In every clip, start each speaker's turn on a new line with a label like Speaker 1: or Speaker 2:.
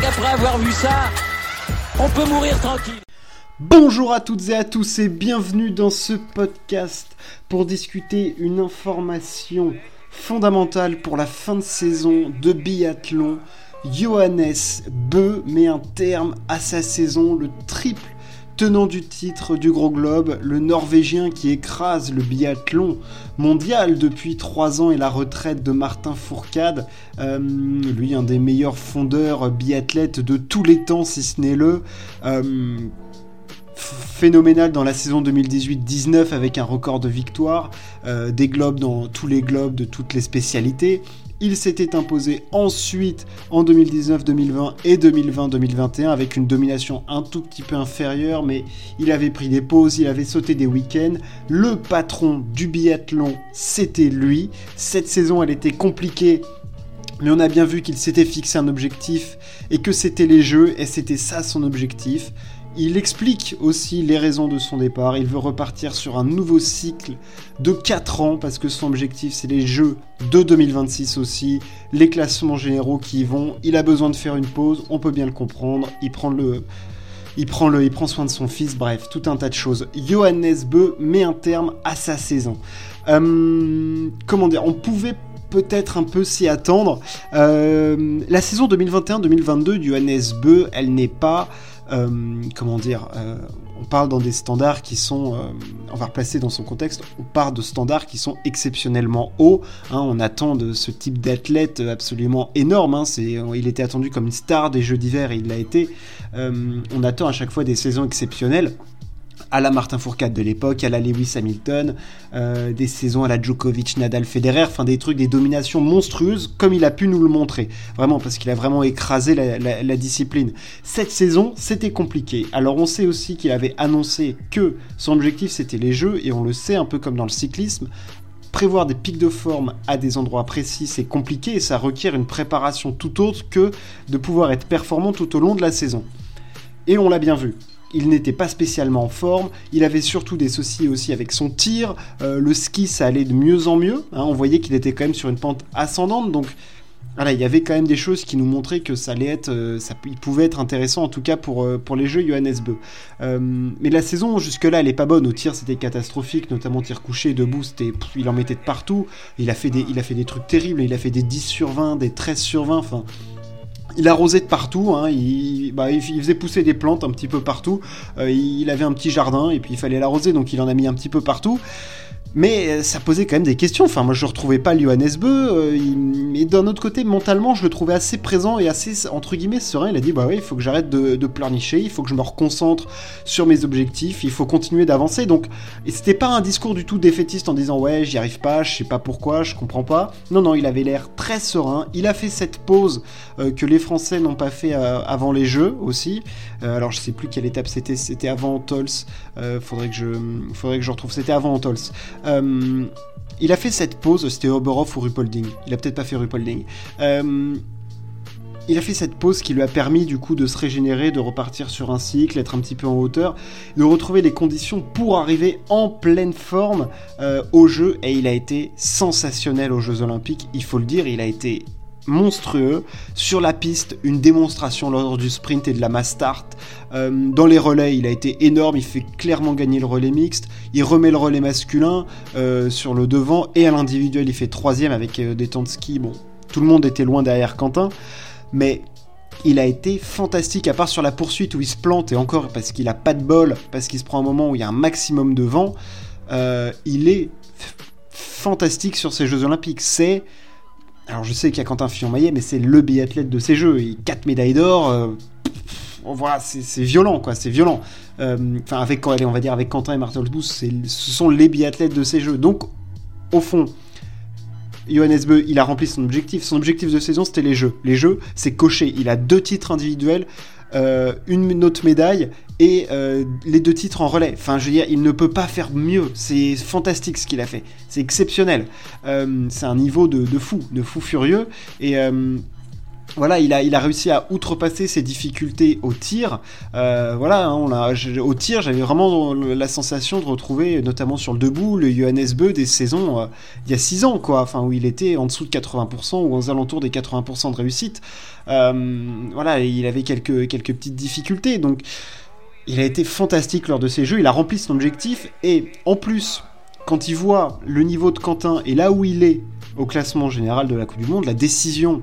Speaker 1: qu'après avoir vu ça, on peut mourir tranquille.
Speaker 2: Bonjour à toutes et à tous et bienvenue dans ce podcast pour discuter une information fondamentale pour la fin de saison de biathlon. Johannes Beu met un terme à sa saison, le triple tenant du titre du Gros Globe, le Norvégien qui écrase le biathlon mondial depuis 3 ans et la retraite de Martin Fourcade, euh, lui un des meilleurs fondeurs biathlètes de tous les temps si ce n'est le. Euh, phénoménal dans la saison 2018-19 avec un record de victoire, euh, des globes dans tous les globes de toutes les spécialités. Il s'était imposé ensuite en 2019-2020 et 2020-2021 avec une domination un tout petit peu inférieure, mais il avait pris des pauses, il avait sauté des week-ends. Le patron du biathlon, c'était lui. Cette saison, elle était compliquée mais on a bien vu qu'il s'était fixé un objectif et que c'était les jeux et c'était ça son objectif. Il explique aussi les raisons de son départ. Il veut repartir sur un nouveau cycle de 4 ans parce que son objectif c'est les jeux de 2026 aussi, les classements généraux qui y vont. Il a besoin de faire une pause, on peut bien le comprendre. Il prend le il prend, soin de son fils, bref, tout un tas de choses. Johannes Beu met un terme à sa saison. Euh, comment dire, on pouvait peut-être un peu s'y attendre. Euh, la saison 2021-2022 du Johannes Beu, elle n'est pas comment dire, euh, on parle dans des standards qui sont, euh, on va replacer dans son contexte, on part de standards qui sont exceptionnellement hauts. Hein. on attend de ce type d'athlète absolument énorme. Hein. il était attendu comme une star des Jeux d'hiver et il l'a été. on attend à chaque fois des saisons exceptionnelles à la Martin Fourcade de l'époque, à la Lewis Hamilton, euh, des saisons à la Djokovic, Nadal, Federer, enfin des trucs, des dominations monstrueuses, comme il a pu nous le montrer. Vraiment, parce qu'il a vraiment écrasé la, discipline. Cette saison, c'était compliqué. Alors on sait aussi qu'il avait annoncé que son objectif c'était les Jeux, et on le sait un peu comme dans le cyclisme, prévoir des pics de forme à des endroits précis, c'est compliqué et ça requiert une préparation tout autre que de pouvoir être performant tout au long de la saison. Et on l'a bien vu il n'était pas spécialement en forme, il avait surtout des soucis aussi avec son tir, euh, le ski ça allait de mieux en mieux, hein. on voyait qu'il était quand même sur une pente ascendante, donc voilà, il y avait quand même des choses qui nous montraient que ça allait être, euh, il pouvait être intéressant en tout cas pour, euh, les jeux Johannes Beu. mais la saison jusque-là, elle est pas bonne. Au tir, c'était catastrophique, notamment tir couché, debout, c'était, il en mettait de partout. Il a fait des, il a fait des trucs terribles. Il a fait des 10 sur 20, des 13 sur 20. Enfin, il arrosait de partout, hein, bah, il, faisait pousser des plantes un petit peu partout. Euh, il avait un petit jardin et puis il fallait l'arroser, donc il en a mis un petit peu partout. Mais euh, ça posait quand même des questions. Enfin, moi, je ne retrouvais pas Johannes Beu. Euh, mais d'un autre côté, mentalement, je le trouvais assez présent et assez, entre guillemets, serein. Il a dit Bah oui, il faut que j'arrête de, pleurnicher. Il faut que je me reconcentre sur mes objectifs. Il faut continuer d'avancer. Donc, c'était pas un discours du tout défaitiste en disant Ouais, j'y arrive pas, je sais pas pourquoi, je comprends pas. Non, non, il avait l'air très serein. Il a fait cette pause euh, que les Français n'ont pas fait avant les Jeux aussi. alors, je sais plus quelle étape c'était. C'était avant Tols. faudrait, que je, faudrait que je retrouve. C'était avant Tols. Euh, il a fait cette pause, c'était Oberhof ou Rupolding. Il a peut-être pas fait Rupolding. Euh, il a fait cette pause qui lui a permis du coup de se régénérer, de repartir sur un cycle, être un petit peu en hauteur, de retrouver les conditions pour arriver en pleine forme euh, au jeu. Et il a été sensationnel aux Jeux Olympiques, il faut le dire, il a été monstrueux. Sur la piste, une démonstration lors du sprint et de la mass start. Euh, dans les relais, il a été énorme, il fait clairement gagner le relais mixte. Il remet le relais masculin euh, sur le devant et à l'individuel, il fait troisième avec euh, des temps de ski. Bon, tout le monde était loin derrière Quentin, mais il a été fantastique, à part sur la poursuite où il se plante, et encore parce qu'il a pas de bol, parce qu'il se prend un moment où il y a un maximum de vent, il est fantastique sur ces Jeux Olympiques. C'est alors je sais qu'il y a Quentin Fillon-Maillet, mais c'est le biathlète de ces jeux. Il 4 médailles d'or. Euh, voilà, c'est violent, quoi. C'est violent. Euh, enfin, avec, on va dire avec Quentin et Martin ce sont les biathlètes de ces jeux. Donc, au fond, Johannes Beu, il a rempli son objectif. Son objectif de saison, c'était les jeux. Les jeux, c'est coché. Il a deux titres individuels, une autre médaille et euh, les deux titres en relais. Enfin, je veux dire, il ne peut pas faire mieux. C'est fantastique ce qu'il a fait. C'est exceptionnel. Euh, c'est un niveau de, fou, de fou furieux. Et voilà, il a, il a réussi à outrepasser ses difficultés au tir. Euh, voilà, hein, on au tir, j'avais vraiment la sensation de retrouver, notamment sur le debout, le Johannes Beu des saisons euh, il y a 6 ans, quoi. Enfin, où il était en dessous de 80% ou aux alentours des 80% de réussite. Euh, voilà, il avait quelques, quelques petites difficultés. Donc, il a été fantastique lors de ces jeux. Il a rempli son objectif. Et en plus, quand il voit le niveau de Quentin et là où il est au classement général de la Coupe du Monde, la décision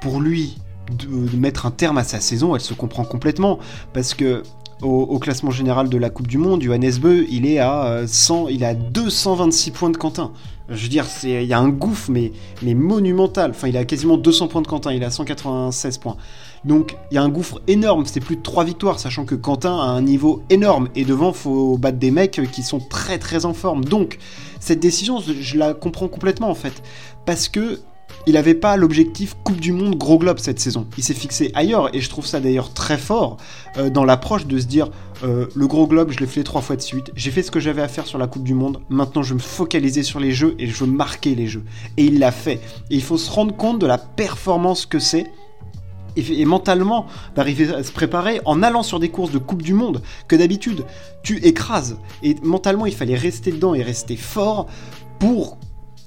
Speaker 2: pour lui de, mettre un terme à sa saison, elle se comprend complètement. Parce que au, classement général de la Coupe du Monde, Johannes Beu, il est à 100, il a 226 points de Quentin. Je veux dire, il y a un gouffre, mais, mais monumental. Enfin, il a quasiment 200 points de Quentin, il a 196 points. Donc, il y a un gouffre énorme. C'est plus de 3 victoires, sachant que Quentin a un niveau énorme. Et devant, faut battre des mecs qui sont très très en forme. Donc, cette décision, je la comprends complètement en fait. Parce que il n'avait pas l'objectif Coupe du Monde gros globe cette saison. Il s'est fixé ailleurs et je trouve ça d'ailleurs très fort euh, dans l'approche de se dire euh, le gros globe je l'ai fait trois fois de suite, j'ai fait ce que j'avais à faire sur la Coupe du Monde, maintenant je vais me focaliser sur les jeux et je veux marquer les jeux. Et il l'a fait. Et il faut se rendre compte de la performance que c'est et, mentalement d'arriver à se préparer en allant sur des courses de Coupe du Monde que d'habitude tu écrases. Et mentalement, il fallait rester dedans et rester fort pour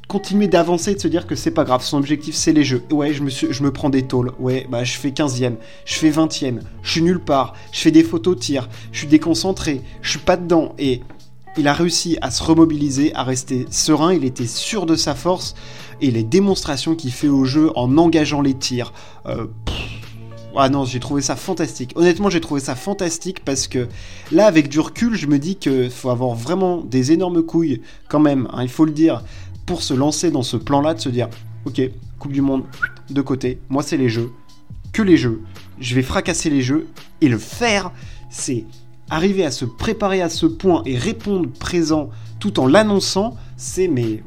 Speaker 2: continuer d'avancer et de se dire que c'est pas grave, son objectif c'est les jeux. Ouais, je me, je me prends des tôles, ouais, bah je fais 15ème, je fais 20ème, je suis nulle part, je fais des photos tir, je suis déconcentré, je suis pas dedans. Et il a réussi à se remobiliser, à rester serein, il était sûr de sa force et les démonstrations qu'il fait au jeu en engageant les tirs. Euh, ah non, j'ai trouvé ça fantastique. Honnêtement, j'ai trouvé ça fantastique parce que là, avec du recul, je me dis qu'il faut avoir vraiment des énormes couilles quand même, hein, il faut le dire, pour se lancer dans ce plan-là, de se dire, ok, Coupe du Monde, de côté, moi c'est les jeux, que les jeux, je vais fracasser les jeux, et le faire, c'est arriver à se préparer à ce point et répondre présent tout en l'annonçant, c'est mais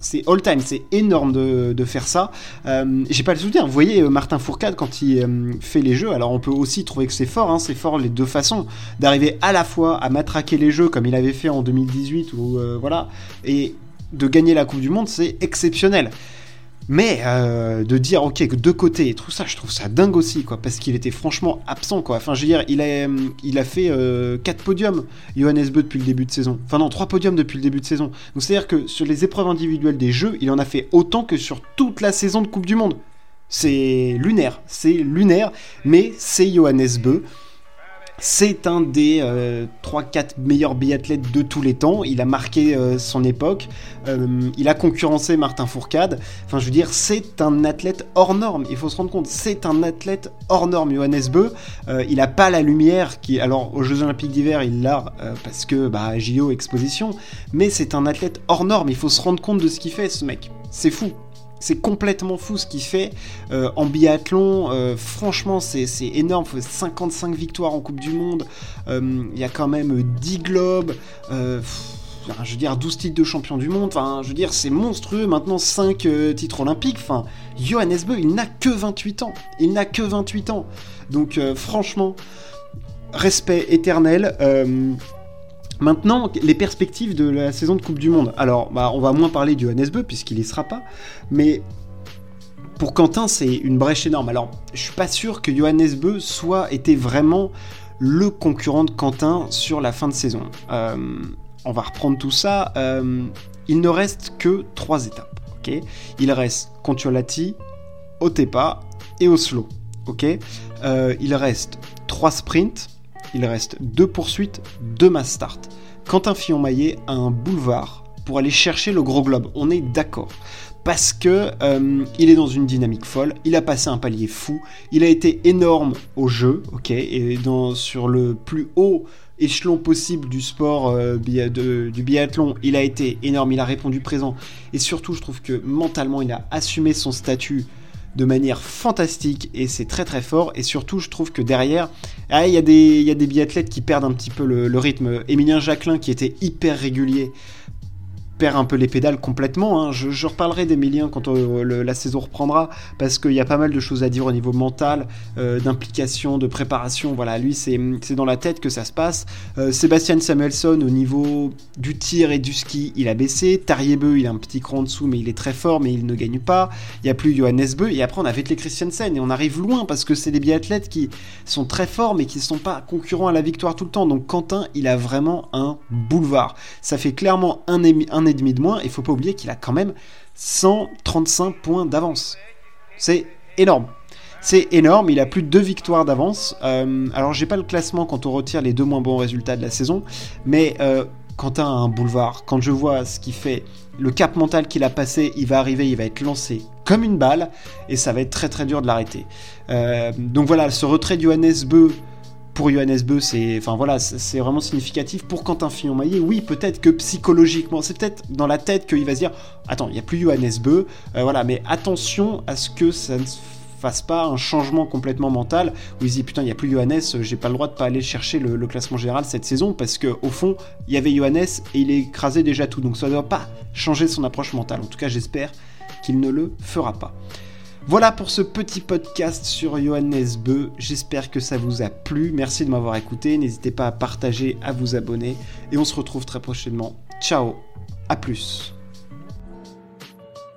Speaker 2: c'est all time, c'est énorme de, faire ça. Euh, j'ai pas le souvenir. Vous voyez euh, Martin Fourcade quand il euh, fait les jeux. Alors on peut aussi trouver que c'est fort. Hein, c'est fort les deux façons d'arriver à la fois à matraquer les jeux comme il avait fait en 2018 ou voilà et de gagner la Coupe du Monde, c'est exceptionnel. Mais euh, de dire, ok, que deux côtés et tout ça, je trouve ça dingue aussi, quoi, parce qu'il était franchement absent, quoi. Enfin, je veux dire, il a, a fait euh, 4 podiums, Johannes Beu, depuis le début de saison. Enfin, non, 3 podiums depuis le début de saison. Donc, c'est-à-dire que sur les épreuves individuelles des jeux, il en a fait autant que sur toute la saison de Coupe du Monde. C'est lunaire, c'est lunaire, mais c'est Johannes Beu. C'est un des 3-4 euh, meilleurs biathlètes de tous les temps. Il a marqué euh, son époque. Euh, il a concurrencé Martin Fourcade. Enfin, je veux dire, c'est un athlète hors norme. Il faut se rendre compte, c'est un athlète hors norme. Johannes Beu, il n'a pas la lumière qui. Alors, aux Jeux Olympiques d'hiver, il l'a parce que bah, JO exposition. Mais c'est un athlète hors norme. Il faut se rendre compte de ce qu'il fait, ce mec. C'est fou. C'est complètement fou ce qu'il fait euh, en biathlon. Euh, franchement, c'est énorme. 55 victoires en Coupe du Monde. Euh, il y a quand même 10 globes. je veux dire, 12 titres de champion du monde. Enfin, je veux dire, c'est monstrueux. Maintenant, 5 titres olympiques. Enfin, Johannes Beu, il n'a que 28 ans. Il n'a que 28 ans. Donc, franchement, respect éternel. Maintenant, les perspectives de la saison de Coupe du Monde. Alors, bah, on va moins parler du Johannes Beu puisqu'il y sera pas, mais pour Quentin, c'est une brèche énorme. Alors, je suis pas sûr que Johannes Beu soit été vraiment le concurrent de Quentin sur la fin de saison. Euh, on va reprendre tout ça. Euh, il ne reste que trois étapes. il reste Contiolati, Otepa et Oslo. ok? Euh, il reste trois sprints il reste deux poursuites, deux mass start. Quentin Fillon-Maillet a un boulevard pour aller chercher le gros globe. On est d'accord. Parce que euh, il est dans une dynamique folle, il a passé un palier fou, il a été énorme au jeu, ok, et sur le plus haut échelon possible du sport euh, du biathlon, il a été énorme, il a répondu présent, et surtout je trouve que mentalement il a assumé son statut de manière fantastique et c'est très très fort. Et surtout, je trouve que derrière, ah, il y, a des, y a des biathlètes qui perdent un petit peu le, rythme. Émilien Jacquelin, qui était hyper régulier, perd un peu les pédales complètement. Hein. Je, reparlerai d'Emilien quand euh, la saison reprendra, parce qu'il y a pas mal de choses à dire au niveau mental, euh, d'implication, de préparation. Voilà, lui, c'est dans la tête que ça se passe. Euh, Sébastien Samuelson, au niveau du tir et du ski, il a baissé. Tariebeu, il a un petit cran en dessous, mais il est très fort, mais il ne gagne pas. Il n'y a plus Johannes Beu, et après on a Vettel Christiansen, et on arrive loin, parce que c'est des biathlètes qui sont très forts, mais qui ne sont pas concurrents à la victoire tout le temps. Donc Quentin, il a vraiment un boulevard. Ça fait clairement un, un et demi de moins. Il faut pas oublier qu'il a quand même 135 points d'avance. C'est énorme. C'est énorme, il a plus de deux victoires d'avance. Euh, alors j'ai pas le classement quand on retire les deux moins bons résultats de la saison, mais euh, quand as un boulevard, quand je vois ce qu'il fait, le cap mental qu'il a passé, il va arriver, il va être lancé comme une balle, et ça va être très très dur de l'arrêter. Euh, donc voilà, ce retrait du Johannes Beu pour Johannes Beu, c'est enfin voilà, c'est vraiment significatif. Pour Quentin Fillon-Maillet, oui, peut-être que psychologiquement, c'est peut-être dans la tête qu'il va se dire attends, il n'y a plus Johannes Beu, euh, voilà, mais attention à ce que ça ne fasse pas un changement complètement mental où il se dit putain, il n'y a plus Johannes, j'ai pas le droit de pas aller chercher le, classement général cette saison parce que au fond, il y avait Johannes et il écrasait déjà tout. Donc ça ne doit pas changer son approche mentale. En tout cas, j'espère qu'il ne le fera pas. Voilà pour ce petit podcast sur Johannes Beu. J'espère que ça vous a plu. Merci de m'avoir écouté. N'hésitez pas à partager, à vous abonner. Et on se retrouve très prochainement. Ciao, à plus.